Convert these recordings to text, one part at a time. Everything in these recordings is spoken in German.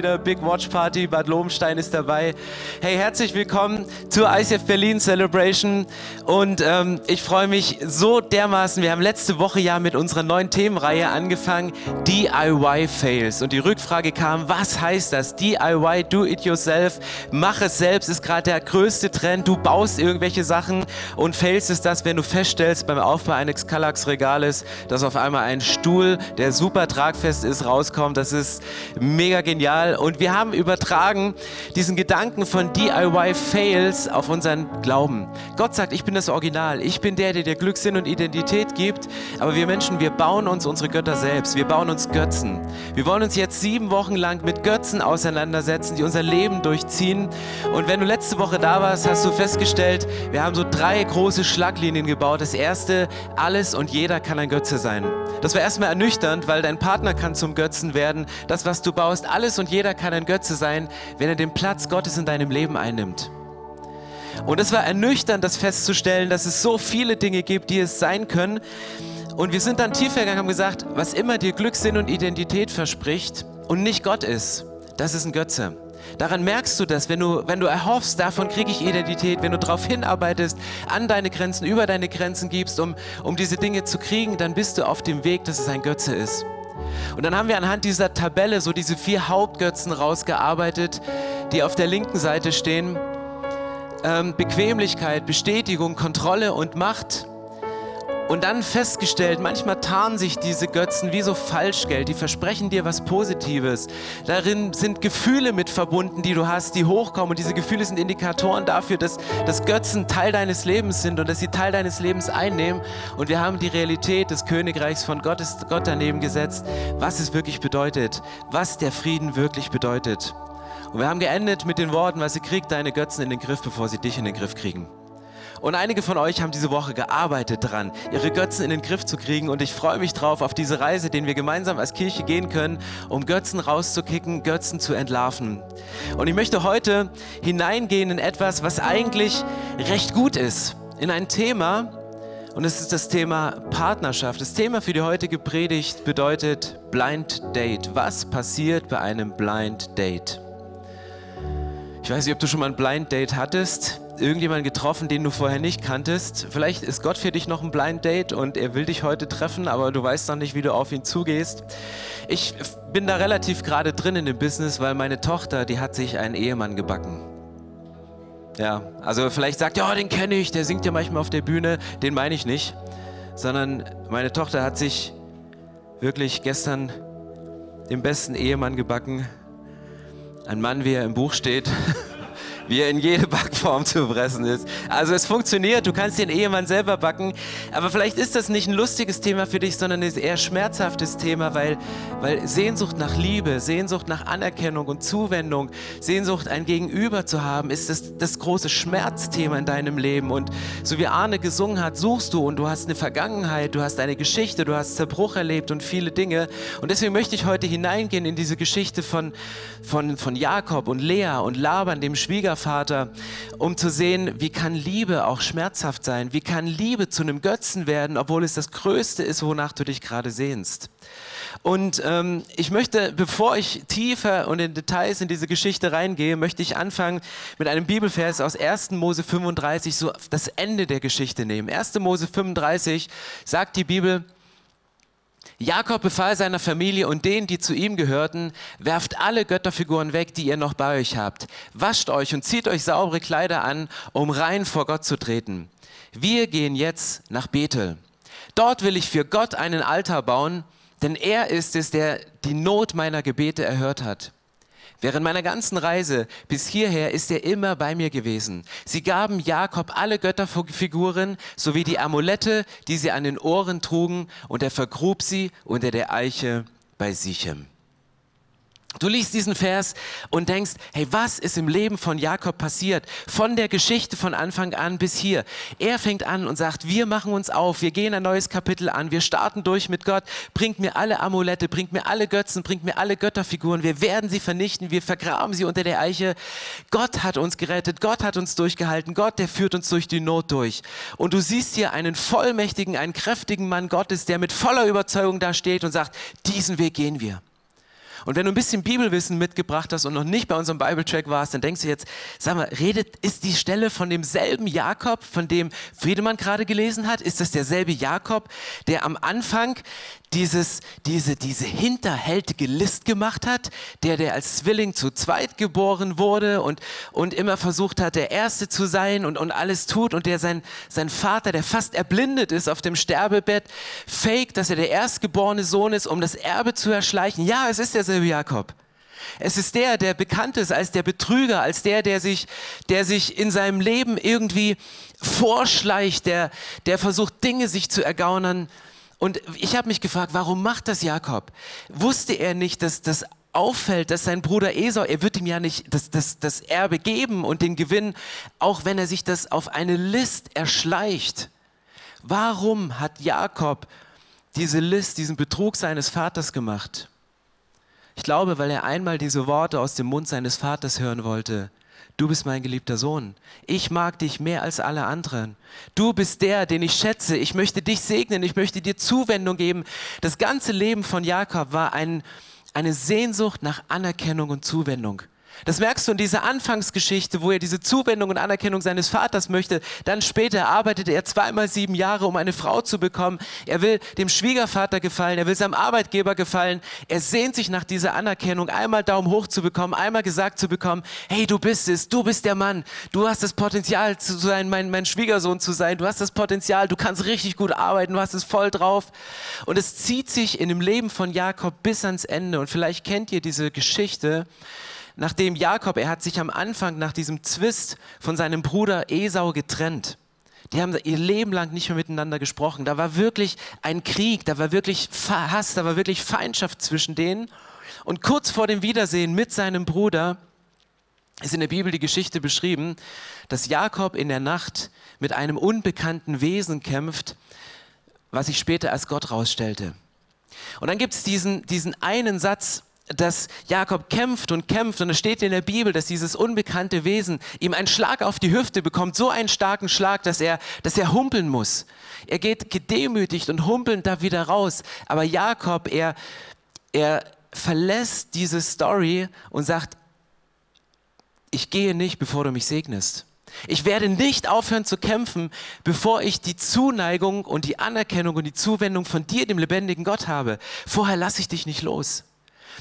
Wieder Big Watch Party, Bad Lobenstein ist dabei. Hey, herzlich willkommen zur ICF Berlin Celebration. Und ähm, ich freue mich so dermaßen. Wir haben letzte Woche ja mit unserer neuen Themenreihe angefangen, DIY Fails. Und die Rückfrage kam, was heißt das? DIY, do it yourself, mach es selbst, ist gerade der größte Trend. Du baust irgendwelche Sachen und Fails ist das, wenn du feststellst beim Aufbau eines Kallax Regales, dass auf einmal ein Stuhl, der super tragfest ist, rauskommt. Das ist mega genial Und wir haben übertragen diesen Gedanken von DIY-Fails auf unseren Glauben. Gott sagt, ich bin das Original. Ich bin der, der dir Glück, Sinn und Identität gibt. Aber wir Menschen, wir bauen uns unsere Götter selbst. Wir bauen uns Götzen. Wir wollen uns jetzt sieben Wochen lang mit Götzen auseinandersetzen, die unser Leben durchziehen. Und wenn du letzte Woche da warst, hast du festgestellt, wir haben so drei große Schlaglinien gebaut. Das erste, alles und jeder kann ein Götze sein. Das war erstmal ernüchternd, weil dein Partner kann zum Götzen werden. Das, was du baust, alles und jeder kann ein Götze sein, wenn er den Platz Gottes in deinem Leben einnimmt. Und es war ernüchternd, das festzustellen, dass es so viele Dinge gibt, die es sein können. Und wir sind dann tiefer gegangen und haben gesagt, was immer dir Glück, Sinn und Identität verspricht und nicht Gott ist, das ist ein Götze. Daran merkst du das, wenn du, wenn du erhoffst, davon kriege ich Identität, wenn du darauf hinarbeitest, an deine Grenzen, über deine Grenzen gibst, um, um diese Dinge zu kriegen, dann bist du auf dem Weg, dass es ein Götze ist. Und dann haben wir anhand dieser Tabelle so diese vier Hauptgötzen rausgearbeitet, die auf der linken Seite stehen. Ähm, Bequemlichkeit, Bestätigung, Kontrolle und Macht. Und dann festgestellt, manchmal tarnen sich diese Götzen wie so Falschgeld, die versprechen dir was Positives. Darin sind Gefühle mit verbunden, die du hast, die hochkommen. Und diese Gefühle sind Indikatoren dafür, dass, dass Götzen Teil deines Lebens sind und dass sie Teil deines Lebens einnehmen. Und wir haben die Realität des Königreichs von Gottes, Gott daneben gesetzt, was es wirklich bedeutet, was der Frieden wirklich bedeutet. Und wir haben geendet mit den Worten, weil sie kriegt deine Götzen in den Griff, bevor sie dich in den Griff kriegen. Und einige von euch haben diese Woche gearbeitet daran, ihre Götzen in den Griff zu kriegen. Und ich freue mich drauf auf diese Reise, den wir gemeinsam als Kirche gehen können, um Götzen rauszukicken, Götzen zu entlarven. Und ich möchte heute hineingehen in etwas, was eigentlich recht gut ist. In ein Thema, und es ist das Thema Partnerschaft. Das Thema für die heutige Predigt bedeutet Blind Date. Was passiert bei einem Blind Date? Ich weiß nicht, ob du schon mal ein Blind Date hattest irgendjemanden getroffen, den du vorher nicht kanntest. Vielleicht ist Gott für dich noch ein Blind Date und er will dich heute treffen, aber du weißt noch nicht, wie du auf ihn zugehst. Ich bin da relativ gerade drin in dem Business, weil meine Tochter, die hat sich einen Ehemann gebacken. Ja, also vielleicht sagt, ja, den kenne ich, der singt ja manchmal auf der Bühne, den meine ich nicht, sondern meine Tochter hat sich wirklich gestern den besten Ehemann gebacken. Ein Mann, wie er im Buch steht. wie er in jede Backform zu pressen ist. Also es funktioniert, du kannst den Ehemann selber backen, aber vielleicht ist das nicht ein lustiges Thema für dich, sondern ein eher schmerzhaftes Thema, weil, weil Sehnsucht nach Liebe, Sehnsucht nach Anerkennung und Zuwendung, Sehnsucht ein Gegenüber zu haben, ist das, das große Schmerzthema in deinem Leben. Und so wie Arne gesungen hat, suchst du und du hast eine Vergangenheit, du hast eine Geschichte, du hast Zerbruch erlebt und viele Dinge. Und deswegen möchte ich heute hineingehen in diese Geschichte von, von, von Jakob und Lea und Laban, dem Schwiegervater Vater, um zu sehen, wie kann Liebe auch schmerzhaft sein? Wie kann Liebe zu einem Götzen werden, obwohl es das Größte ist, wonach du dich gerade sehnst? Und ähm, ich möchte, bevor ich tiefer und in Details in diese Geschichte reingehe, möchte ich anfangen mit einem Bibelvers aus 1. Mose 35, so das Ende der Geschichte nehmen. 1. Mose 35 sagt die Bibel, Jakob befahl seiner Familie und denen, die zu ihm gehörten, werft alle Götterfiguren weg, die ihr noch bei euch habt. Wascht euch und zieht euch saubere Kleider an, um rein vor Gott zu treten. Wir gehen jetzt nach Bethel. Dort will ich für Gott einen Altar bauen, denn er ist es, der die Not meiner Gebete erhört hat. Während meiner ganzen Reise bis hierher ist er immer bei mir gewesen. Sie gaben Jakob alle Götterfiguren sowie die Amulette, die sie an den Ohren trugen, und er vergrub sie unter der Eiche bei Sichem. Du liest diesen Vers und denkst, hey, was ist im Leben von Jakob passiert? Von der Geschichte von Anfang an bis hier. Er fängt an und sagt, wir machen uns auf, wir gehen ein neues Kapitel an, wir starten durch mit Gott, bringt mir alle Amulette, bringt mir alle Götzen, bringt mir alle Götterfiguren, wir werden sie vernichten, wir vergraben sie unter der Eiche. Gott hat uns gerettet, Gott hat uns durchgehalten, Gott, der führt uns durch die Not durch. Und du siehst hier einen vollmächtigen, einen kräftigen Mann Gottes, der mit voller Überzeugung da steht und sagt, diesen Weg gehen wir. Und wenn du ein bisschen Bibelwissen mitgebracht hast und noch nicht bei unserem Bible-Track warst, dann denkst du jetzt, sag mal, redet, ist die Stelle von demselben Jakob, von dem Friedemann gerade gelesen hat? Ist das derselbe Jakob, der am Anfang dieses, diese, diese hinterhältige List gemacht hat, der, der als Zwilling zu zweit geboren wurde und, und immer versucht hat, der Erste zu sein und, und alles tut und der sein, sein Vater, der fast erblindet ist auf dem Sterbebett, fake, dass er der erstgeborene Sohn ist, um das Erbe zu erschleichen. Ja, es ist derselbe Jakob. Es ist der, der bekannt ist als der Betrüger, als der, der sich, der sich in seinem Leben irgendwie vorschleicht, der, der versucht, Dinge sich zu ergaunern, und ich habe mich gefragt, warum macht das Jakob? Wusste er nicht, dass das auffällt, dass sein Bruder Esau, er wird ihm ja nicht das, das, das Erbe geben und den Gewinn, auch wenn er sich das auf eine List erschleicht. Warum hat Jakob diese List, diesen Betrug seines Vaters gemacht? Ich glaube, weil er einmal diese Worte aus dem Mund seines Vaters hören wollte du bist mein geliebter Sohn. Ich mag dich mehr als alle anderen. Du bist der, den ich schätze. Ich möchte dich segnen. Ich möchte dir Zuwendung geben. Das ganze Leben von Jakob war ein, eine Sehnsucht nach Anerkennung und Zuwendung. Das merkst du in dieser Anfangsgeschichte, wo er diese Zuwendung und Anerkennung seines Vaters möchte. Dann später arbeitet er zweimal sieben Jahre, um eine Frau zu bekommen. Er will dem Schwiegervater gefallen, er will seinem Arbeitgeber gefallen. Er sehnt sich nach dieser Anerkennung, einmal Daumen hoch zu bekommen, einmal gesagt zu bekommen, hey, du bist es, du bist der Mann, du hast das Potenzial zu sein, mein, mein Schwiegersohn zu sein, du hast das Potenzial, du kannst richtig gut arbeiten, du hast es voll drauf. Und es zieht sich in dem Leben von Jakob bis ans Ende. Und vielleicht kennt ihr diese Geschichte nachdem Jakob, er hat sich am Anfang nach diesem Zwist von seinem Bruder Esau getrennt. Die haben ihr Leben lang nicht mehr miteinander gesprochen. Da war wirklich ein Krieg, da war wirklich Hass, da war wirklich Feindschaft zwischen denen. Und kurz vor dem Wiedersehen mit seinem Bruder ist in der Bibel die Geschichte beschrieben, dass Jakob in der Nacht mit einem unbekannten Wesen kämpft, was sich später als Gott rausstellte. Und dann gibt es diesen, diesen einen Satz, dass Jakob kämpft und kämpft und es steht in der Bibel, dass dieses unbekannte Wesen ihm einen Schlag auf die Hüfte bekommt, so einen starken Schlag, dass er, dass er humpeln muss. Er geht gedemütigt und humpelnd da wieder raus. Aber Jakob, er, er verlässt diese Story und sagt, ich gehe nicht, bevor du mich segnest. Ich werde nicht aufhören zu kämpfen, bevor ich die Zuneigung und die Anerkennung und die Zuwendung von dir, dem lebendigen Gott, habe. Vorher lasse ich dich nicht los.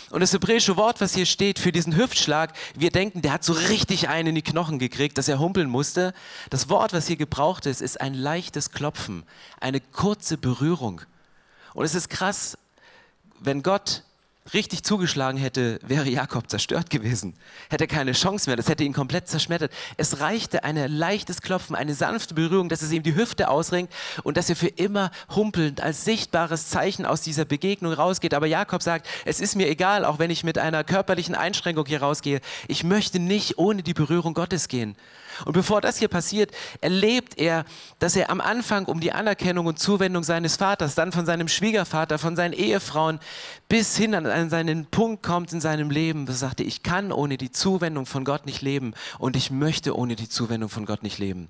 Und das hebräische Wort, was hier steht für diesen Hüftschlag, wir denken, der hat so richtig einen in die Knochen gekriegt, dass er humpeln musste. Das Wort, was hier gebraucht ist, ist ein leichtes Klopfen, eine kurze Berührung. Und es ist krass, wenn Gott richtig zugeschlagen hätte, wäre Jakob zerstört gewesen. Hätte keine Chance mehr, das hätte ihn komplett zerschmettert. Es reichte ein leichtes Klopfen, eine sanfte Berührung, dass es ihm die Hüfte ausringt und dass er für immer humpelnd als sichtbares Zeichen aus dieser Begegnung rausgeht. Aber Jakob sagt, es ist mir egal, auch wenn ich mit einer körperlichen Einschränkung hier rausgehe. Ich möchte nicht ohne die Berührung Gottes gehen. Und bevor das hier passiert, erlebt er, dass er am Anfang um die Anerkennung und Zuwendung seines Vaters, dann von seinem Schwiegervater, von seinen Ehefrauen bis hin an seinen Punkt kommt in seinem Leben, wo er sagte, ich kann ohne die Zuwendung von Gott nicht leben und ich möchte ohne die Zuwendung von Gott nicht leben.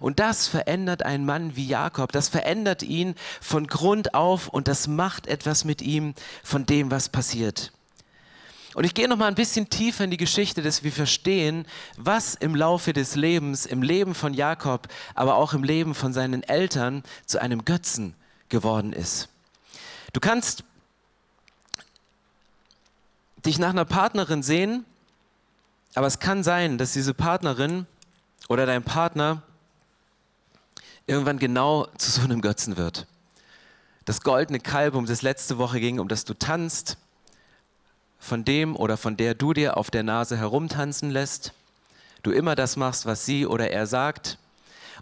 Und das verändert einen Mann wie Jakob, das verändert ihn von Grund auf und das macht etwas mit ihm von dem, was passiert. Und ich gehe noch mal ein bisschen tiefer in die Geschichte, dass wir verstehen, was im Laufe des Lebens, im Leben von Jakob, aber auch im Leben von seinen Eltern zu einem Götzen geworden ist. Du kannst dich nach einer Partnerin sehen, aber es kann sein, dass diese Partnerin oder dein Partner irgendwann genau zu so einem Götzen wird. Das goldene Kalb, um das letzte Woche ging, um das du tanzt, von dem oder von der du dir auf der Nase herumtanzen lässt, du immer das machst, was sie oder er sagt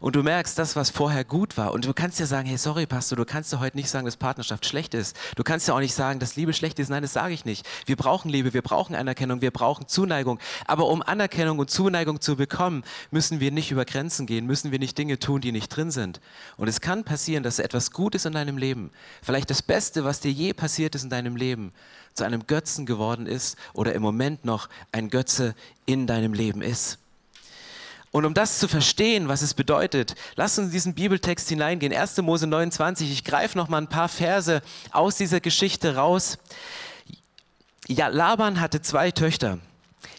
und du merkst, das, was vorher gut war. Und du kannst ja sagen, hey, sorry, Pastor, du kannst ja heute nicht sagen, dass Partnerschaft schlecht ist. Du kannst ja auch nicht sagen, dass Liebe schlecht ist. Nein, das sage ich nicht. Wir brauchen Liebe, wir brauchen Anerkennung, wir brauchen Zuneigung. Aber um Anerkennung und Zuneigung zu bekommen, müssen wir nicht über Grenzen gehen, müssen wir nicht Dinge tun, die nicht drin sind. Und es kann passieren, dass etwas Gutes in deinem Leben, vielleicht das Beste, was dir je passiert ist in deinem Leben, zu einem Götzen geworden ist oder im Moment noch ein Götze in deinem Leben ist. Und um das zu verstehen, was es bedeutet, lass uns in diesen Bibeltext hineingehen. 1. Mose 29, ich greife noch mal ein paar Verse aus dieser Geschichte raus. Ja, Laban hatte zwei Töchter.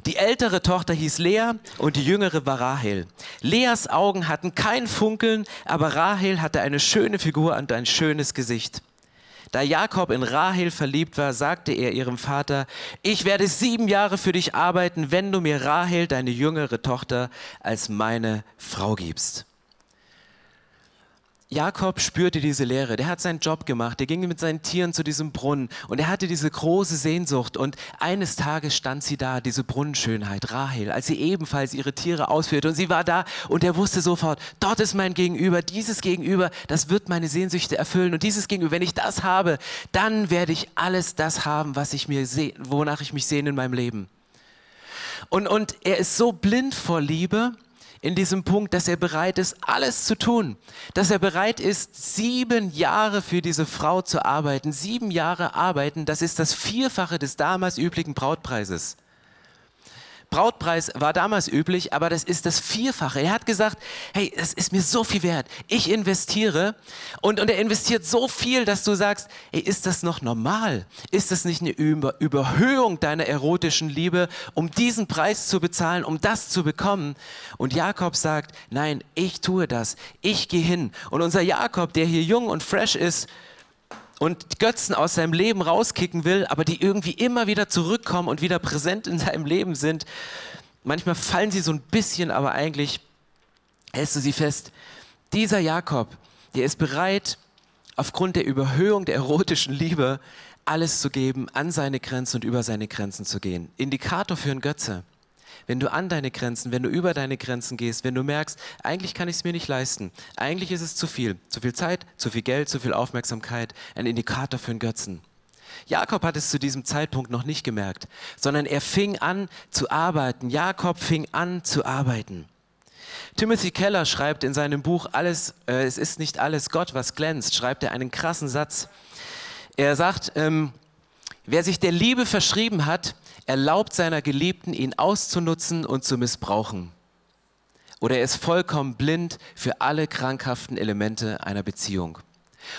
Die ältere Tochter hieß Lea und die jüngere war Rahel. Leas Augen hatten kein Funkeln, aber Rahel hatte eine schöne Figur und ein schönes Gesicht. Da Jakob in Rahel verliebt war, sagte er ihrem Vater, ich werde sieben Jahre für dich arbeiten, wenn du mir Rahel, deine jüngere Tochter, als meine Frau gibst. Jakob spürte diese Leere, der hat seinen Job gemacht, der ging mit seinen Tieren zu diesem Brunnen. Und er hatte diese große Sehnsucht. Und eines Tages stand sie da, diese Brunnenschönheit, Rahel, als sie ebenfalls ihre Tiere ausführte. Und sie war da und er wusste sofort, dort ist mein Gegenüber, dieses Gegenüber, das wird meine Sehnsüchte erfüllen. Und dieses Gegenüber, wenn ich das habe, dann werde ich alles das haben, was ich mir seh, wonach ich mich sehne in meinem Leben. Und, und er ist so blind vor Liebe, in diesem Punkt, dass er bereit ist, alles zu tun. Dass er bereit ist, sieben Jahre für diese Frau zu arbeiten. Sieben Jahre arbeiten, das ist das Vierfache des damals üblichen Brautpreises. Brautpreis war damals üblich, aber das ist das Vierfache. Er hat gesagt, hey, es ist mir so viel wert. Ich investiere und, und er investiert so viel, dass du sagst, hey, ist das noch normal? Ist das nicht eine Über Überhöhung deiner erotischen Liebe, um diesen Preis zu bezahlen, um das zu bekommen? Und Jakob sagt, nein, ich tue das. Ich gehe hin. Und unser Jakob, der hier jung und fresh ist, und Götzen aus seinem Leben rauskicken will, aber die irgendwie immer wieder zurückkommen und wieder präsent in seinem Leben sind. Manchmal fallen sie so ein bisschen, aber eigentlich hältst du sie fest. Dieser Jakob, der ist bereit, aufgrund der Überhöhung der erotischen Liebe alles zu geben, an seine Grenzen und über seine Grenzen zu gehen. Indikator für einen Götze wenn du an deine Grenzen, wenn du über deine Grenzen gehst, wenn du merkst, eigentlich kann ich es mir nicht leisten, eigentlich ist es zu viel, zu viel Zeit, zu viel Geld, zu viel Aufmerksamkeit, ein Indikator für einen Götzen. Jakob hat es zu diesem Zeitpunkt noch nicht gemerkt, sondern er fing an zu arbeiten. Jakob fing an zu arbeiten. Timothy Keller schreibt in seinem Buch Alles, äh, es ist nicht alles Gott, was glänzt, schreibt er einen krassen Satz. Er sagt, ähm, wer sich der Liebe verschrieben hat, erlaubt seiner Geliebten, ihn auszunutzen und zu missbrauchen. Oder er ist vollkommen blind für alle krankhaften Elemente einer Beziehung.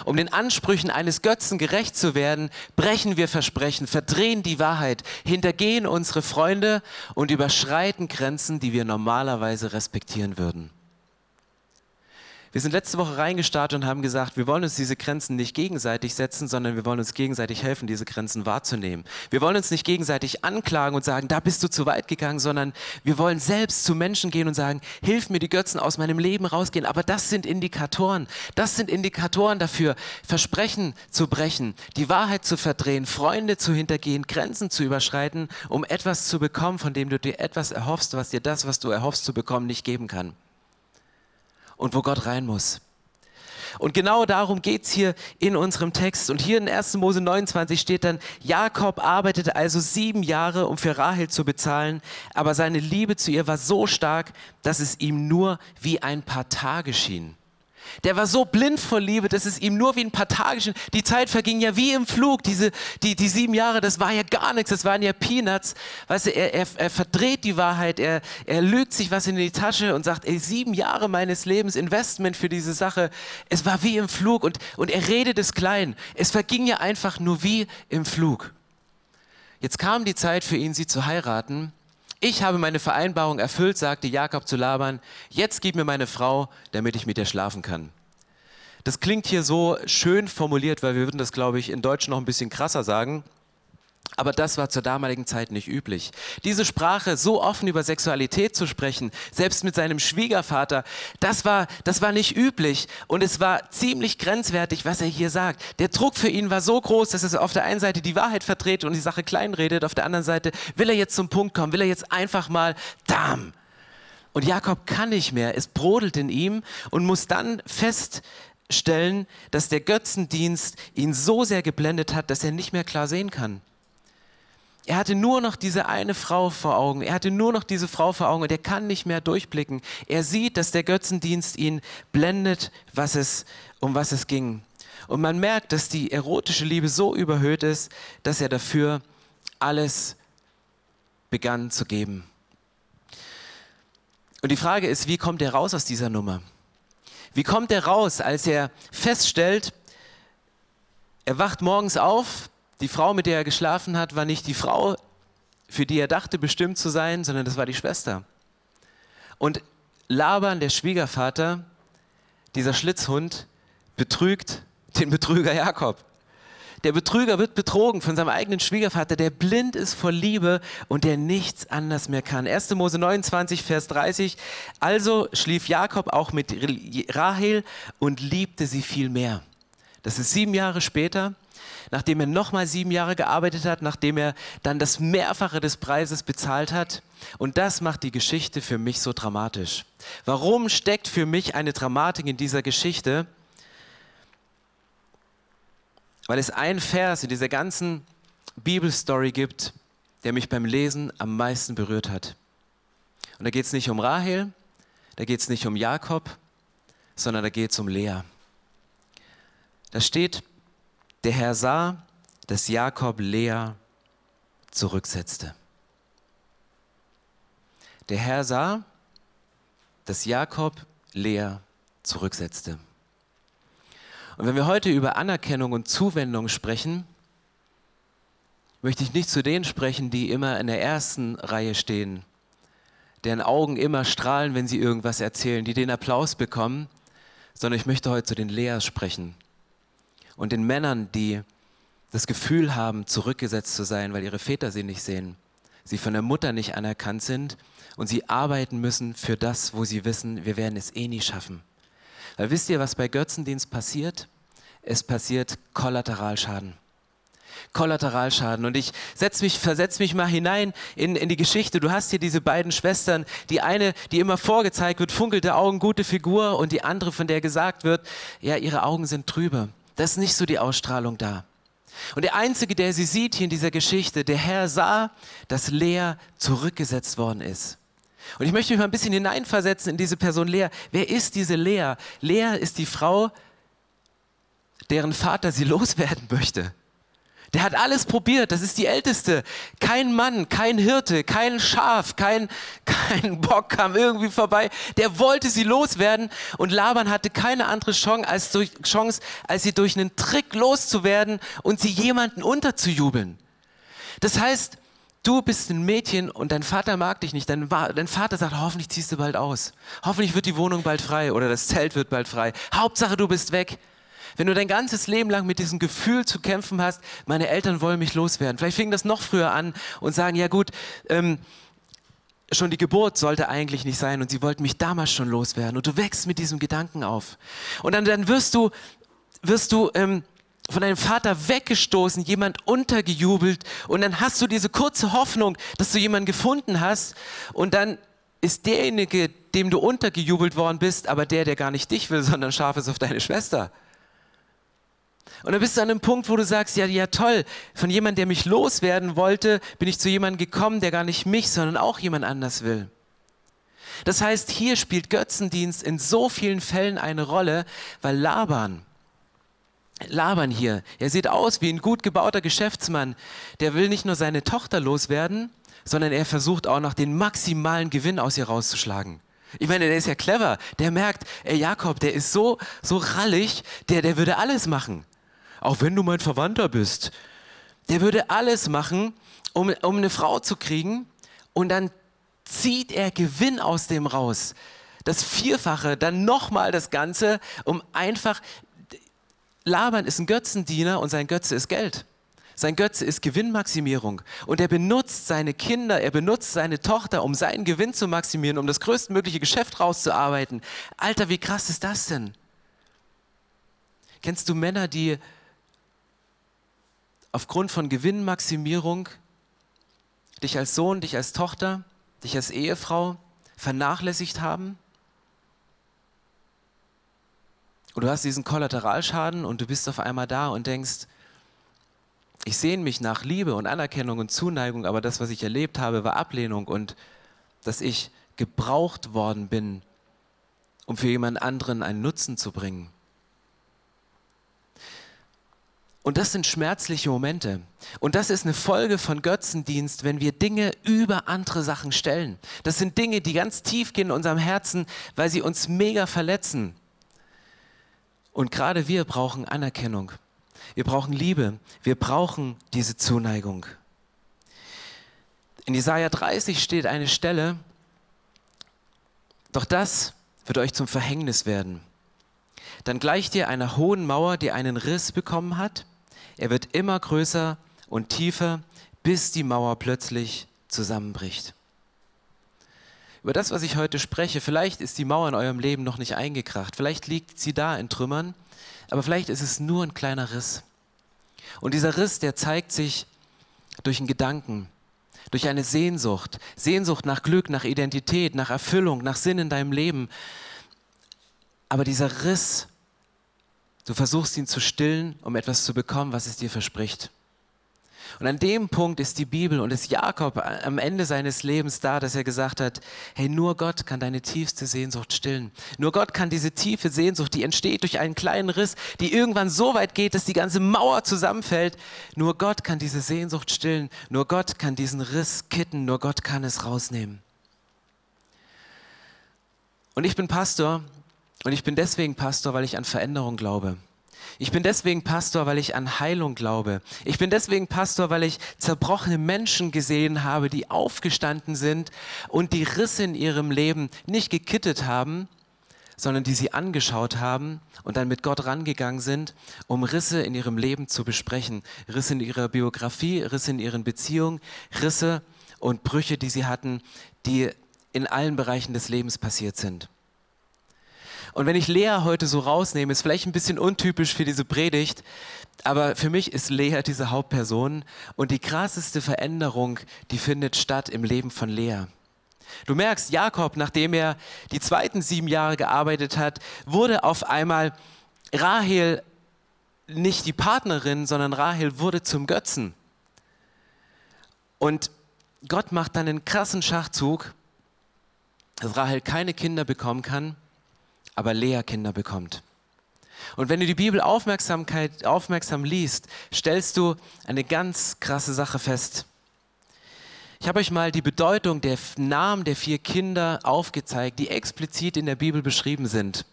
Um den Ansprüchen eines Götzen gerecht zu werden, brechen wir Versprechen, verdrehen die Wahrheit, hintergehen unsere Freunde und überschreiten Grenzen, die wir normalerweise respektieren würden. Wir sind letzte Woche reingestartet und haben gesagt, wir wollen uns diese Grenzen nicht gegenseitig setzen, sondern wir wollen uns gegenseitig helfen, diese Grenzen wahrzunehmen. Wir wollen uns nicht gegenseitig anklagen und sagen, da bist du zu weit gegangen, sondern wir wollen selbst zu Menschen gehen und sagen, hilf mir, die Götzen aus meinem Leben rausgehen. Aber das sind Indikatoren. Das sind Indikatoren dafür, Versprechen zu brechen, die Wahrheit zu verdrehen, Freunde zu hintergehen, Grenzen zu überschreiten, um etwas zu bekommen, von dem du dir etwas erhoffst, was dir das, was du erhoffst zu bekommen, nicht geben kann und wo Gott rein muss. Und genau darum geht es hier in unserem Text. Und hier in 1. Mose 29 steht dann, Jakob arbeitete also sieben Jahre, um für Rahel zu bezahlen, aber seine Liebe zu ihr war so stark, dass es ihm nur wie ein paar Tage schien. Der war so blind vor Liebe, dass es ihm nur wie ein paar Tage schien. Die Zeit verging ja wie im Flug. Diese, die, die sieben Jahre, das war ja gar nichts, das waren ja Peanuts. Weißt du, er, er, er verdreht die Wahrheit, er, er lügt sich was in die Tasche und sagt, ey, sieben Jahre meines Lebens Investment für diese Sache. Es war wie im Flug und, und er redet es klein. Es verging ja einfach nur wie im Flug. Jetzt kam die Zeit für ihn, sie zu heiraten ich habe meine Vereinbarung erfüllt, sagte Jakob zu Laban, jetzt gib mir meine Frau, damit ich mit ihr schlafen kann. Das klingt hier so schön formuliert, weil wir würden das, glaube ich, in Deutsch noch ein bisschen krasser sagen. Aber das war zur damaligen Zeit nicht üblich. Diese Sprache, so offen über Sexualität zu sprechen, selbst mit seinem Schwiegervater, das war, das war nicht üblich. Und es war ziemlich grenzwertig, was er hier sagt. Der Druck für ihn war so groß, dass er auf der einen Seite die Wahrheit verdreht und die Sache kleinredet, auf der anderen Seite will er jetzt zum Punkt kommen, will er jetzt einfach mal, dam. Und Jakob kann nicht mehr, es brodelt in ihm und muss dann feststellen, dass der Götzendienst ihn so sehr geblendet hat, dass er nicht mehr klar sehen kann. Er hatte nur noch diese eine Frau vor Augen. Er hatte nur noch diese Frau vor Augen und er kann nicht mehr durchblicken. Er sieht, dass der Götzendienst ihn blendet, was es, um was es ging. Und man merkt, dass die erotische Liebe so überhöht ist, dass er dafür alles begann zu geben. Und die Frage ist, wie kommt er raus aus dieser Nummer? Wie kommt er raus, als er feststellt, er wacht morgens auf, die Frau, mit der er geschlafen hat, war nicht die Frau, für die er dachte bestimmt zu sein, sondern das war die Schwester. Und Laban, der Schwiegervater, dieser Schlitzhund, betrügt den Betrüger Jakob. Der Betrüger wird betrogen von seinem eigenen Schwiegervater, der blind ist vor Liebe und der nichts anders mehr kann. 1. Mose 29, Vers 30. Also schlief Jakob auch mit Rahel und liebte sie viel mehr. Das ist sieben Jahre später nachdem er nochmal sieben Jahre gearbeitet hat, nachdem er dann das Mehrfache des Preises bezahlt hat. Und das macht die Geschichte für mich so dramatisch. Warum steckt für mich eine Dramatik in dieser Geschichte? Weil es einen Vers in dieser ganzen Bibelstory gibt, der mich beim Lesen am meisten berührt hat. Und da geht es nicht um Rahel, da geht es nicht um Jakob, sondern da geht es um Lea. Da steht, der Herr sah, dass Jakob Lea zurücksetzte. Der Herr sah, dass Jakob Lea zurücksetzte. Und wenn wir heute über Anerkennung und Zuwendung sprechen, möchte ich nicht zu denen sprechen, die immer in der ersten Reihe stehen, deren Augen immer strahlen, wenn sie irgendwas erzählen, die den Applaus bekommen, sondern ich möchte heute zu den Leas sprechen, und den Männern, die das Gefühl haben, zurückgesetzt zu sein, weil ihre Väter sie nicht sehen, sie von der Mutter nicht anerkannt sind und sie arbeiten müssen für das, wo sie wissen, wir werden es eh nie schaffen. Weil wisst ihr, was bei Götzendienst passiert? Es passiert Kollateralschaden. Kollateralschaden. Und ich setz mich, versetze mich mal hinein in, in die Geschichte. Du hast hier diese beiden Schwestern. Die eine, die immer vorgezeigt wird, funkelte Augen, gute Figur. Und die andere, von der gesagt wird, ja, ihre Augen sind trübe. Da ist nicht so die Ausstrahlung da. Und der Einzige, der sie sieht hier in dieser Geschichte, der Herr sah, dass Lea zurückgesetzt worden ist. Und ich möchte mich mal ein bisschen hineinversetzen in diese Person Lea. Wer ist diese Lea? Lea ist die Frau, deren Vater sie loswerden möchte. Der hat alles probiert, das ist die Älteste. Kein Mann, kein Hirte, kein Schaf, kein, kein Bock kam irgendwie vorbei. Der wollte sie loswerden und Laban hatte keine andere Chance als, durch, Chance, als sie durch einen Trick loszuwerden und sie jemanden unterzujubeln. Das heißt, du bist ein Mädchen und dein Vater mag dich nicht. Dein, dein, Vater sagt, hoffentlich ziehst du bald aus. Hoffentlich wird die Wohnung bald frei oder das Zelt wird bald frei. Hauptsache, du bist weg. Wenn du dein ganzes Leben lang mit diesem Gefühl zu kämpfen hast, meine Eltern wollen mich loswerden. Vielleicht fing das noch früher an und sagen, ja gut, ähm, schon die Geburt sollte eigentlich nicht sein und sie wollten mich damals schon loswerden. Und du wächst mit diesem Gedanken auf. Und dann, dann wirst du, wirst du ähm, von deinem Vater weggestoßen, jemand untergejubelt und dann hast du diese kurze Hoffnung, dass du jemanden gefunden hast und dann ist derjenige, dem du untergejubelt worden bist, aber der, der gar nicht dich will, sondern scharf ist auf deine Schwester. Und dann bist du an einem Punkt, wo du sagst, ja, ja toll, von jemandem, der mich loswerden wollte, bin ich zu jemandem gekommen, der gar nicht mich, sondern auch jemand anders will. Das heißt, hier spielt Götzendienst in so vielen Fällen eine Rolle, weil Laban, Laban hier, er sieht aus wie ein gut gebauter Geschäftsmann, der will nicht nur seine Tochter loswerden, sondern er versucht auch noch den maximalen Gewinn aus ihr rauszuschlagen. Ich meine, der ist ja clever. Der merkt, ey Jakob, der ist so, so rallig, der, der würde alles machen auch wenn du mein Verwandter bist. Der würde alles machen, um, um eine Frau zu kriegen und dann zieht er Gewinn aus dem raus. Das Vierfache, dann nochmal das Ganze, um einfach, Laban ist ein Götzendiener und sein Götze ist Geld. Sein Götze ist Gewinnmaximierung. Und er benutzt seine Kinder, er benutzt seine Tochter, um seinen Gewinn zu maximieren, um das größtmögliche Geschäft rauszuarbeiten. Alter, wie krass ist das denn? Kennst du Männer, die aufgrund von Gewinnmaximierung dich als Sohn, dich als Tochter, dich als Ehefrau vernachlässigt haben. Und du hast diesen Kollateralschaden und du bist auf einmal da und denkst, ich sehne mich nach Liebe und Anerkennung und Zuneigung, aber das, was ich erlebt habe, war Ablehnung und dass ich gebraucht worden bin, um für jemand anderen einen Nutzen zu bringen. Und das sind schmerzliche Momente. Und das ist eine Folge von Götzendienst, wenn wir Dinge über andere Sachen stellen. Das sind Dinge, die ganz tief gehen in unserem Herzen, weil sie uns mega verletzen. Und gerade wir brauchen Anerkennung. Wir brauchen Liebe. Wir brauchen diese Zuneigung. In Jesaja 30 steht eine Stelle, doch das wird euch zum Verhängnis werden. Dann gleicht ihr einer hohen Mauer, die einen Riss bekommen hat er wird immer größer und tiefer, bis die Mauer plötzlich zusammenbricht. Über das, was ich heute spreche, vielleicht ist die Mauer in eurem Leben noch nicht eingekracht, vielleicht liegt sie da in Trümmern, aber vielleicht ist es nur ein kleiner Riss. Und dieser Riss, der zeigt sich durch einen Gedanken, durch eine Sehnsucht, Sehnsucht nach Glück, nach Identität, nach Erfüllung, nach Sinn in deinem Leben. Aber dieser Riss Du versuchst ihn zu stillen, um etwas zu bekommen, was es dir verspricht. Und an dem Punkt ist die Bibel und ist Jakob am Ende seines Lebens da, dass er gesagt hat, hey, nur Gott kann deine tiefste Sehnsucht stillen. Nur Gott kann diese tiefe Sehnsucht, die entsteht durch einen kleinen Riss, die irgendwann so weit geht, dass die ganze Mauer zusammenfällt. Nur Gott kann diese Sehnsucht stillen. Nur Gott kann diesen Riss kitten. Nur Gott kann es rausnehmen. Und ich bin Pastor und ich bin deswegen Pastor, weil ich an Veränderung glaube. Ich bin deswegen Pastor, weil ich an Heilung glaube. Ich bin deswegen Pastor, weil ich zerbrochene Menschen gesehen habe, die aufgestanden sind und die Risse in ihrem Leben nicht gekittet haben, sondern die sie angeschaut haben und dann mit Gott rangegangen sind, um Risse in ihrem Leben zu besprechen. Risse in ihrer Biografie, Risse in ihren Beziehungen, Risse und Brüche, die sie hatten, die in allen Bereichen des Lebens passiert sind. Und wenn ich Lea heute so rausnehme, ist vielleicht ein bisschen untypisch für diese Predigt, aber für mich ist Lea diese Hauptperson und die krasseste Veränderung, die findet statt im Leben von Lea. Du merkst, Jakob, nachdem er die zweiten sieben Jahre gearbeitet hat, wurde auf einmal Rahel nicht die Partnerin, sondern Rahel wurde zum Götzen. Und Gott macht dann einen krassen Schachzug, dass Rahel keine Kinder bekommen kann aber Lea Kinder bekommt. Und wenn du die Bibel Aufmerksamkeit, aufmerksam liest, stellst du eine ganz krasse Sache fest. Ich habe euch mal die Bedeutung der Namen der vier Kinder aufgezeigt, die explizit in der Bibel beschrieben sind.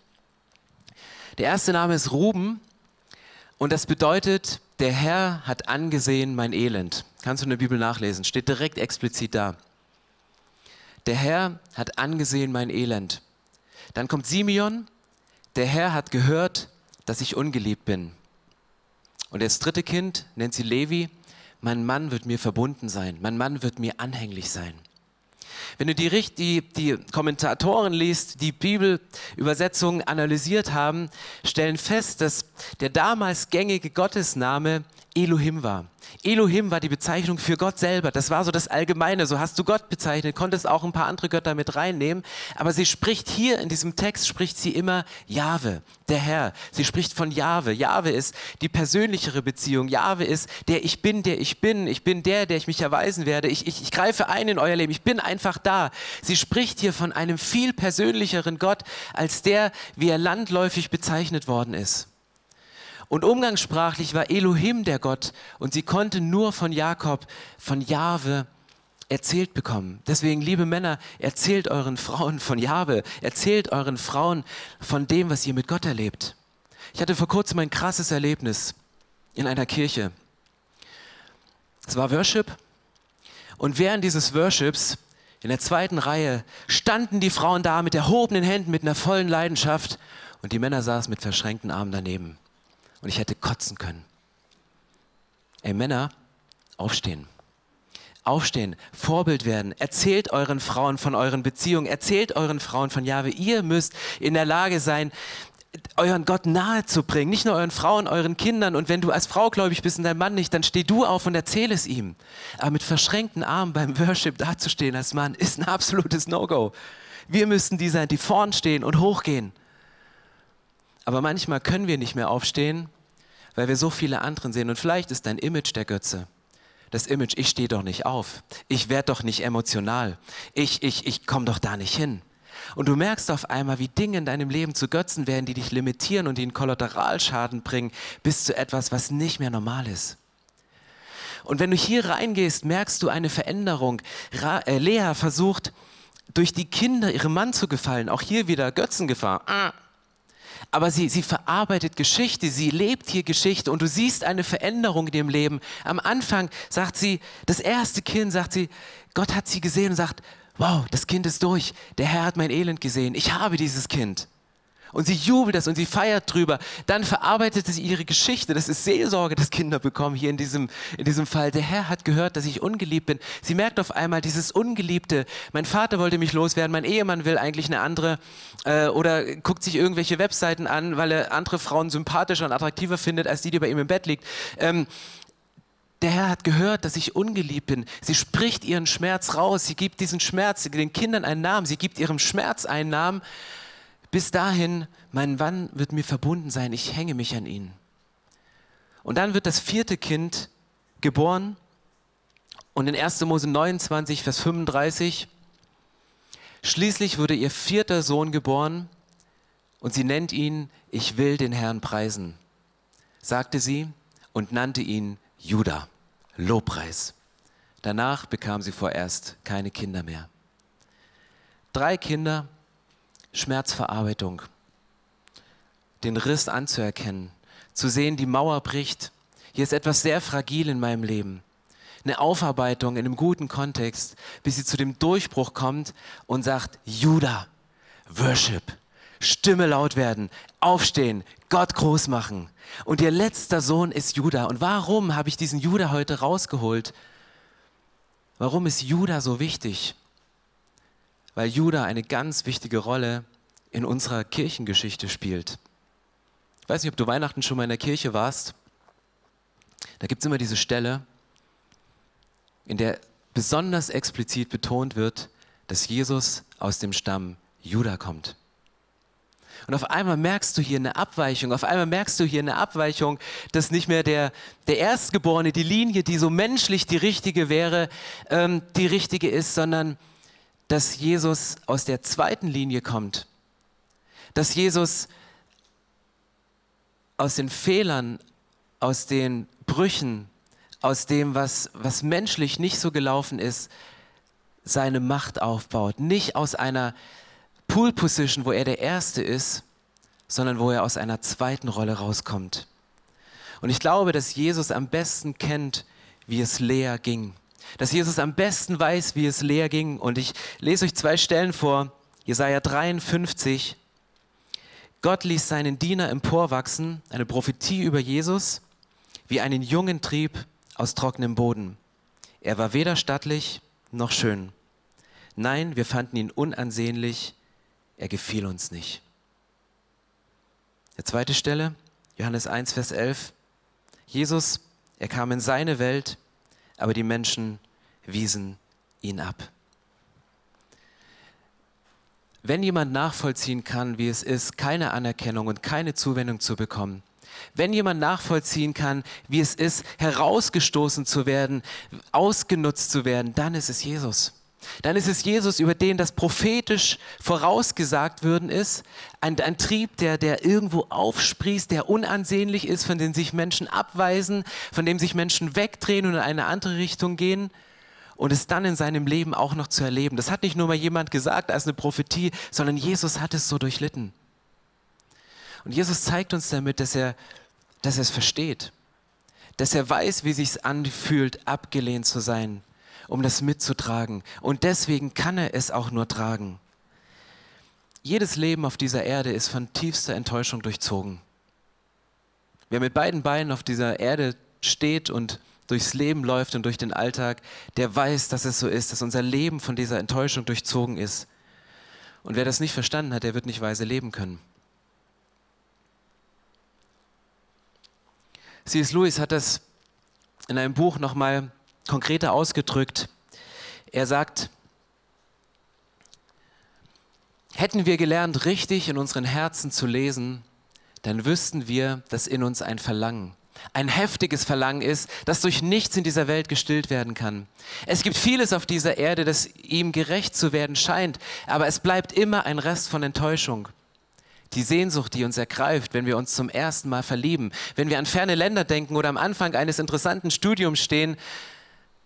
Der erste Name ist Ruben und das bedeutet, der Herr hat angesehen mein Elend. Kannst du in der Bibel nachlesen, steht direkt explizit da. Der Herr hat angesehen mein Elend. Dann kommt Simeon, der Herr hat gehört, dass ich ungeliebt bin. Und das dritte Kind nennt sie Levi, mein Mann wird mir verbunden sein, mein Mann wird mir anhänglich sein. Wenn du die, die, die Kommentatoren liest, die Bibelübersetzungen analysiert haben, stellen fest, dass der damals gängige Gottesname Elohim war. Elohim war die Bezeichnung für Gott selber. Das war so das Allgemeine. So hast du Gott bezeichnet, konntest auch ein paar andere Götter mit reinnehmen. Aber sie spricht hier in diesem Text, spricht sie immer Jahwe, der Herr. Sie spricht von Jahwe. Jahwe ist die persönlichere Beziehung. Jahwe ist der Ich bin, der ich bin. Ich bin der, der ich mich erweisen werde. Ich, ich, ich greife ein in euer Leben. Ich bin einfach da. Sie spricht hier von einem viel persönlicheren Gott als der, wie er landläufig bezeichnet worden ist. Und umgangssprachlich war Elohim der Gott und sie konnte nur von Jakob, von Jahwe erzählt bekommen. Deswegen, liebe Männer, erzählt euren Frauen von Jahwe, erzählt euren Frauen von dem, was ihr mit Gott erlebt. Ich hatte vor kurzem ein krasses Erlebnis in einer Kirche. Es war Worship und während dieses Worships in der zweiten Reihe standen die Frauen da mit erhobenen Händen, mit einer vollen Leidenschaft und die Männer saßen mit verschränkten Armen daneben und ich hätte kotzen können. Ey Männer, aufstehen. Aufstehen, Vorbild werden. Erzählt euren Frauen von euren Beziehungen. Erzählt euren Frauen von Jahwe. Ihr müsst in der Lage sein, euren Gott nahe zu bringen. Nicht nur euren Frauen, euren Kindern. Und wenn du als Frau gläubig bist und dein Mann nicht, dann steh du auf und erzähl es ihm. Aber mit verschränkten Armen beim Worship dazustehen als Mann ist ein absolutes No-Go. Wir müssten die sein, die vorn stehen und hochgehen. Aber manchmal können wir nicht mehr aufstehen, weil wir so viele anderen sehen. Und vielleicht ist dein Image der Götze. Das Image, ich stehe doch nicht auf. Ich werde doch nicht emotional. Ich, ich, ich komme doch da nicht hin. Und du merkst auf einmal, wie Dinge in deinem Leben zu Götzen werden, die dich limitieren und die einen Kollateralschaden bringen, bis zu etwas, was nicht mehr normal ist. Und wenn du hier reingehst, merkst du eine Veränderung. Ra äh, Lea versucht, durch die Kinder ihrem Mann zu gefallen. Auch hier wieder Götzengefahr. Ah. Aber sie, sie verarbeitet Geschichte, sie lebt hier Geschichte und du siehst eine Veränderung in ihrem Leben. Am Anfang sagt sie, das erste Kind sagt sie, Gott hat sie gesehen und sagt, wow, das Kind ist durch. Der Herr hat mein Elend gesehen. Ich habe dieses Kind. Und sie jubelt das und sie feiert drüber. Dann verarbeitet sie ihre Geschichte. Das ist Seelsorge, das Kinder bekommen hier in diesem, in diesem Fall. Der Herr hat gehört, dass ich ungeliebt bin. Sie merkt auf einmal dieses Ungeliebte. Mein Vater wollte mich loswerden, mein Ehemann will eigentlich eine andere äh, oder guckt sich irgendwelche Webseiten an, weil er andere Frauen sympathischer und attraktiver findet als die, die bei ihm im Bett liegt. Ähm, der Herr hat gehört, dass ich ungeliebt bin. Sie spricht ihren Schmerz raus. Sie gibt diesen Schmerz den Kindern einen Namen. Sie gibt ihrem Schmerz einen Namen. Bis dahin, mein Mann wird mir verbunden sein. Ich hänge mich an ihn. Und dann wird das vierte Kind geboren. Und in 1. Mose 29, Vers 35, schließlich wurde ihr vierter Sohn geboren und sie nennt ihn, ich will den Herrn preisen, sagte sie und nannte ihn Judah. Lobpreis. Danach bekam sie vorerst keine Kinder mehr. Drei Kinder, Schmerzverarbeitung, den Riss anzuerkennen, zu sehen, die Mauer bricht. Hier ist etwas sehr fragil in meinem Leben. Eine Aufarbeitung in einem guten Kontext, bis sie zu dem Durchbruch kommt und sagt, Judah, Worship, Stimme laut werden, aufstehen, Gott groß machen. Und ihr letzter Sohn ist Judah. Und warum habe ich diesen Judah heute rausgeholt? Warum ist Judah so wichtig? Weil Judah eine ganz wichtige Rolle in unserer Kirchengeschichte spielt. Ich weiß nicht, ob du Weihnachten schon mal in der Kirche warst. Da gibt es immer diese Stelle, in der besonders explizit betont wird, dass Jesus aus dem Stamm Judah kommt. Und auf einmal merkst du hier eine Abweichung, auf einmal merkst du hier eine Abweichung, dass nicht mehr der, der Erstgeborene, die Linie, die so menschlich die richtige wäre, ähm, die richtige ist, sondern dass Jesus aus der zweiten Linie kommt. Dass Jesus aus den Fehlern, aus den Brüchen, aus dem, was, was menschlich nicht so gelaufen ist, seine Macht aufbaut. Nicht aus einer Pool Position, wo er der Erste ist, sondern wo er aus einer zweiten Rolle rauskommt. Und ich glaube, dass Jesus am besten kennt, wie es Lea ging. Dass Jesus am besten weiß, wie es Lea ging. Und ich lese euch zwei Stellen vor. Jesaja 53. Gott ließ seinen Diener emporwachsen, eine Prophetie über Jesus, wie einen jungen Trieb aus trockenem Boden. Er war weder stattlich noch schön. Nein, wir fanden ihn unansehnlich, er gefiel uns nicht. Der zweite Stelle, Johannes 1, Vers 11. Jesus, er kam in seine Welt, aber die Menschen wiesen ihn ab. Wenn jemand nachvollziehen kann, wie es ist, keine Anerkennung und keine Zuwendung zu bekommen, wenn jemand nachvollziehen kann, wie es ist, herausgestoßen zu werden, ausgenutzt zu werden, dann ist es Jesus. Dann ist es Jesus, über den das prophetisch vorausgesagt würden ist. Ein, ein, Trieb, der, der irgendwo aufsprießt, der unansehnlich ist, von dem sich Menschen abweisen, von dem sich Menschen wegdrehen und in eine andere Richtung gehen. Und es dann in seinem Leben auch noch zu erleben. Das hat nicht nur mal jemand gesagt als eine Prophetie, sondern Jesus hat es so durchlitten. Und Jesus zeigt uns damit, dass er, dass er es versteht. Dass er weiß, wie sich anfühlt, abgelehnt zu sein, um das mitzutragen. Und deswegen kann er es auch nur tragen. Jedes Leben auf dieser Erde ist von tiefster Enttäuschung durchzogen. Wer mit beiden Beinen auf dieser Erde steht und durchs Leben läuft und durch den Alltag, der weiß, dass es so ist, dass unser Leben von dieser Enttäuschung durchzogen ist. Und wer das nicht verstanden hat, der wird nicht weise leben können. C.S. Lewis hat das in einem Buch nochmal konkreter ausgedrückt. Er sagt, Hätten wir gelernt, richtig in unseren Herzen zu lesen, dann wüssten wir, dass in uns ein Verlangen, ein heftiges Verlangen ist, das durch nichts in dieser Welt gestillt werden kann. Es gibt vieles auf dieser Erde, das ihm gerecht zu werden scheint, aber es bleibt immer ein Rest von Enttäuschung. Die Sehnsucht, die uns ergreift, wenn wir uns zum ersten Mal verlieben, wenn wir an ferne Länder denken oder am Anfang eines interessanten Studiums stehen,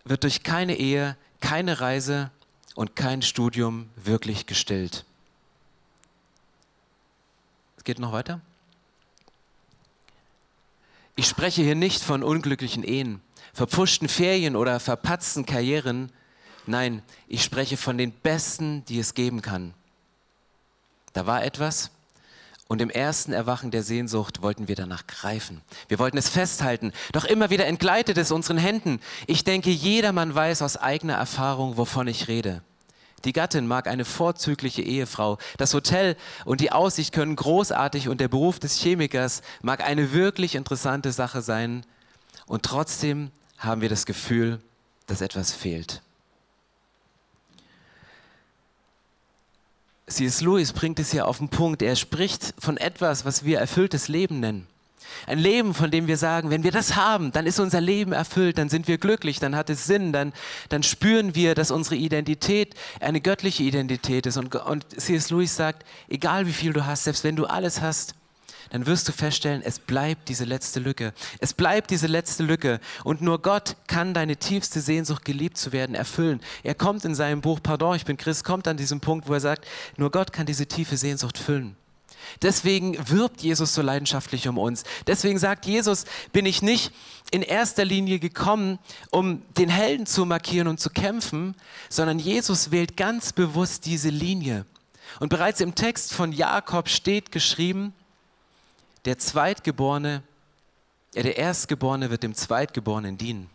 wird durch keine Ehe, keine Reise und kein Studium wirklich gestillt. Es geht noch weiter. Ich spreche hier nicht von unglücklichen Ehen, verpfuschten Ferien oder verpatzten Karrieren. Nein, ich spreche von den Besten, die es geben kann. Da war etwas und im ersten Erwachen der Sehnsucht wollten wir danach greifen. Wir wollten es festhalten, doch immer wieder entgleitet es unseren Händen. Ich denke, jedermann weiß aus eigener Erfahrung, wovon ich rede. Die Gattin mag eine vorzügliche Ehefrau. Das Hotel und die Aussicht können großartig und der Beruf des Chemikers mag eine wirklich interessante Sache sein. Und trotzdem haben wir das Gefühl, dass etwas fehlt. C.S. Lewis bringt es hier auf den Punkt. Er spricht von etwas, was wir erfülltes Leben nennen. Ein Leben, von dem wir sagen, wenn wir das haben, dann ist unser Leben erfüllt, dann sind wir glücklich, dann hat es Sinn, dann, dann spüren wir, dass unsere Identität eine göttliche Identität ist. Und, und C.S. Lewis sagt, egal wie viel du hast, selbst wenn du alles hast, dann wirst du feststellen, es bleibt diese letzte Lücke. Es bleibt diese letzte Lücke. Und nur Gott kann deine tiefste Sehnsucht, geliebt zu werden, erfüllen. Er kommt in seinem Buch Pardon, ich bin Christ, kommt an diesem Punkt, wo er sagt, nur Gott kann diese tiefe Sehnsucht füllen. Deswegen wirbt Jesus so leidenschaftlich um uns. Deswegen sagt Jesus, bin ich nicht in erster Linie gekommen, um den Helden zu markieren und zu kämpfen, sondern Jesus wählt ganz bewusst diese Linie. Und bereits im Text von Jakob steht geschrieben, der Zweitgeborene, äh, der Erstgeborene wird dem Zweitgeborenen dienen.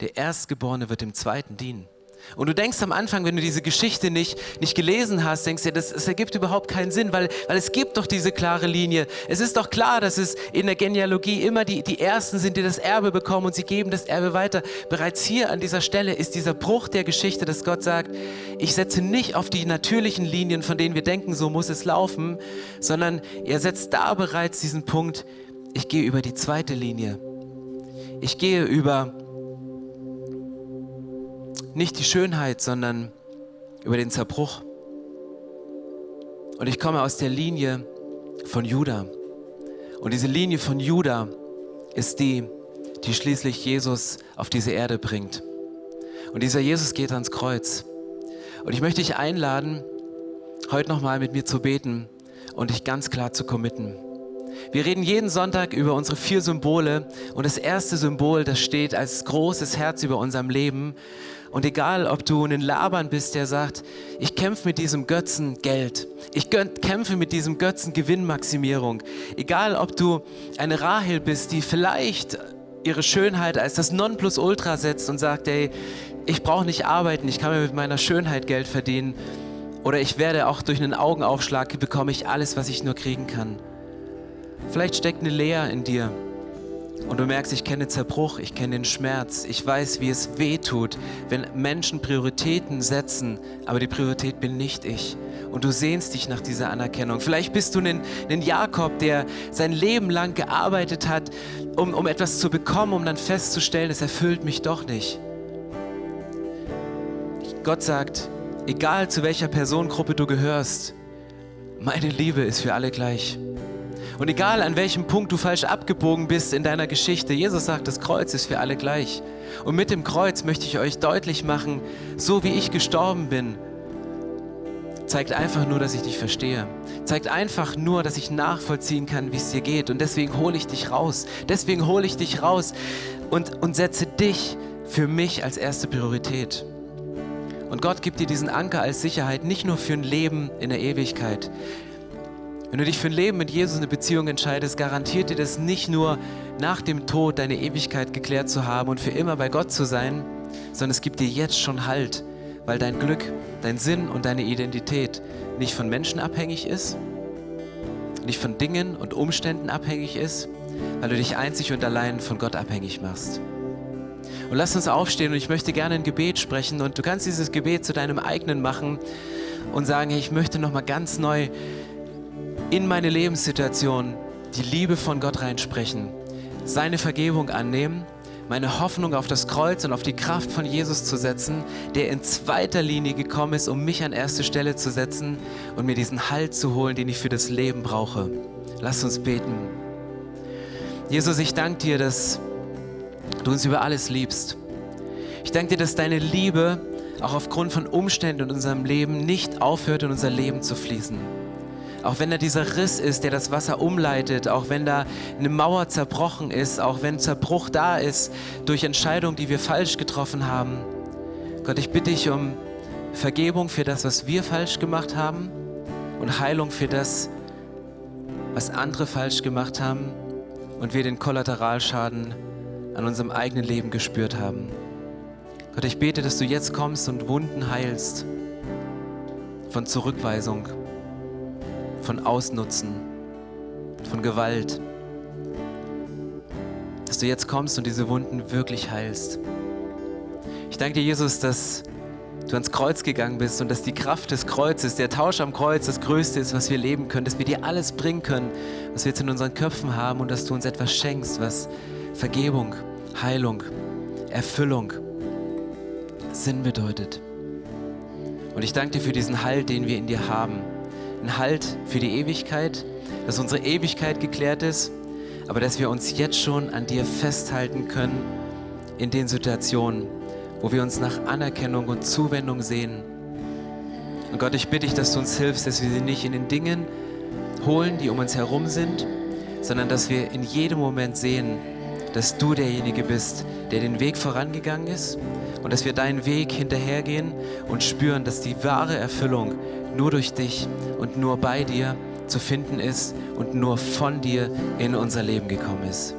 Der Erstgeborene wird dem Zweiten dienen. Und du denkst am Anfang, wenn du diese Geschichte nicht, nicht gelesen hast, denkst du, das, das ergibt überhaupt keinen Sinn, weil, weil es gibt doch diese klare Linie. Es ist doch klar, dass es in der Genealogie immer die, die Ersten sind, die das Erbe bekommen und sie geben das Erbe weiter. Bereits hier an dieser Stelle ist dieser Bruch der Geschichte, dass Gott sagt, ich setze nicht auf die natürlichen Linien, von denen wir denken, so muss es laufen, sondern er setzt da bereits diesen Punkt, ich gehe über die zweite Linie. Ich gehe über nicht die Schönheit, sondern über den Zerbruch. Und ich komme aus der Linie von Judah. Und diese Linie von Judah ist die, die schließlich Jesus auf diese Erde bringt. Und dieser Jesus geht ans Kreuz. Und ich möchte dich einladen, heute nochmal mit mir zu beten und dich ganz klar zu committen. Wir reden jeden Sonntag über unsere vier Symbole und das erste Symbol, das steht als großes Herz über unserem Leben. Und egal, ob du ein Labern bist, der sagt, ich kämpfe mit diesem Götzen Geld, ich kämpfe mit diesem Götzen Gewinnmaximierung, egal, ob du eine Rahel bist, die vielleicht ihre Schönheit als das Nonplusultra setzt und sagt, ey, ich brauche nicht arbeiten, ich kann mir mit meiner Schönheit Geld verdienen oder ich werde auch durch einen Augenaufschlag bekomme ich alles, was ich nur kriegen kann. Vielleicht steckt eine Leer in dir und du merkst, ich kenne Zerbruch, ich kenne den Schmerz, ich weiß, wie es weh tut, wenn Menschen Prioritäten setzen, aber die Priorität bin nicht ich. Und du sehnst dich nach dieser Anerkennung. Vielleicht bist du ein, ein Jakob, der sein Leben lang gearbeitet hat, um, um etwas zu bekommen, um dann festzustellen, es erfüllt mich doch nicht. Gott sagt, egal zu welcher Personengruppe du gehörst, meine Liebe ist für alle gleich. Und egal an welchem Punkt du falsch abgebogen bist in deiner Geschichte, Jesus sagt, das Kreuz ist für alle gleich. Und mit dem Kreuz möchte ich euch deutlich machen, so wie ich gestorben bin, zeigt einfach nur, dass ich dich verstehe. Zeigt einfach nur, dass ich nachvollziehen kann, wie es dir geht. Und deswegen hole ich dich raus. Deswegen hole ich dich raus und, und setze dich für mich als erste Priorität. Und Gott gibt dir diesen Anker als Sicherheit, nicht nur für ein Leben in der Ewigkeit, wenn du dich für ein Leben mit Jesus eine Beziehung entscheidest, garantiert dir das nicht nur nach dem Tod deine Ewigkeit geklärt zu haben und für immer bei Gott zu sein, sondern es gibt dir jetzt schon Halt, weil dein Glück, dein Sinn und deine Identität nicht von Menschen abhängig ist, nicht von Dingen und Umständen abhängig ist, weil du dich einzig und allein von Gott abhängig machst. Und lass uns aufstehen und ich möchte gerne ein Gebet sprechen und du kannst dieses Gebet zu deinem eigenen machen und sagen, hey, ich möchte nochmal ganz neu in meine Lebenssituation die Liebe von Gott reinsprechen, seine Vergebung annehmen, meine Hoffnung auf das Kreuz und auf die Kraft von Jesus zu setzen, der in zweiter Linie gekommen ist, um mich an erste Stelle zu setzen und mir diesen Halt zu holen, den ich für das Leben brauche. Lass uns beten. Jesus, ich danke dir, dass du uns über alles liebst. Ich danke dir, dass deine Liebe auch aufgrund von Umständen in unserem Leben nicht aufhört, in unser Leben zu fließen. Auch wenn da dieser Riss ist, der das Wasser umleitet, auch wenn da eine Mauer zerbrochen ist, auch wenn Zerbruch da ist durch Entscheidungen, die wir falsch getroffen haben. Gott, ich bitte dich um Vergebung für das, was wir falsch gemacht haben und Heilung für das, was andere falsch gemacht haben und wir den Kollateralschaden an unserem eigenen Leben gespürt haben. Gott, ich bete, dass du jetzt kommst und Wunden heilst von Zurückweisung, von Ausnutzen, von Gewalt. Dass du jetzt kommst und diese Wunden wirklich heilst. Ich danke dir, Jesus, dass du ans Kreuz gegangen bist und dass die Kraft des Kreuzes, der Tausch am Kreuz, das Größte ist, was wir leben können, dass wir dir alles bringen können, was wir jetzt in unseren Köpfen haben und dass du uns etwas schenkst, was Vergebung, Heilung, Erfüllung, Sinn bedeutet. Und ich danke dir für diesen Halt, den wir in dir haben. Ein Halt für die Ewigkeit, dass unsere Ewigkeit geklärt ist, aber dass wir uns jetzt schon an dir festhalten können in den Situationen, wo wir uns nach Anerkennung und Zuwendung sehen. Und Gott, ich bitte dich, dass du uns hilfst, dass wir sie nicht in den Dingen holen, die um uns herum sind, sondern dass wir in jedem Moment sehen, dass du derjenige bist, der den Weg vorangegangen ist und dass wir deinen Weg hinterhergehen und spüren, dass die wahre Erfüllung nur durch dich und nur bei dir zu finden ist und nur von dir in unser Leben gekommen ist.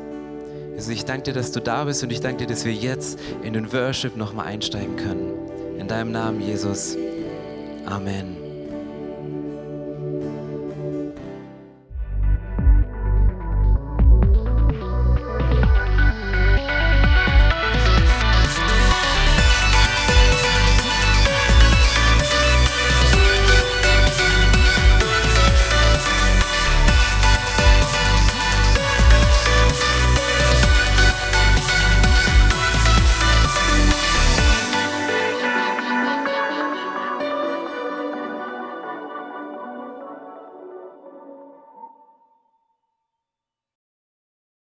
Also ich danke dir, dass du da bist und ich danke dir, dass wir jetzt in den Worship nochmal einsteigen können. In deinem Namen, Jesus. Amen.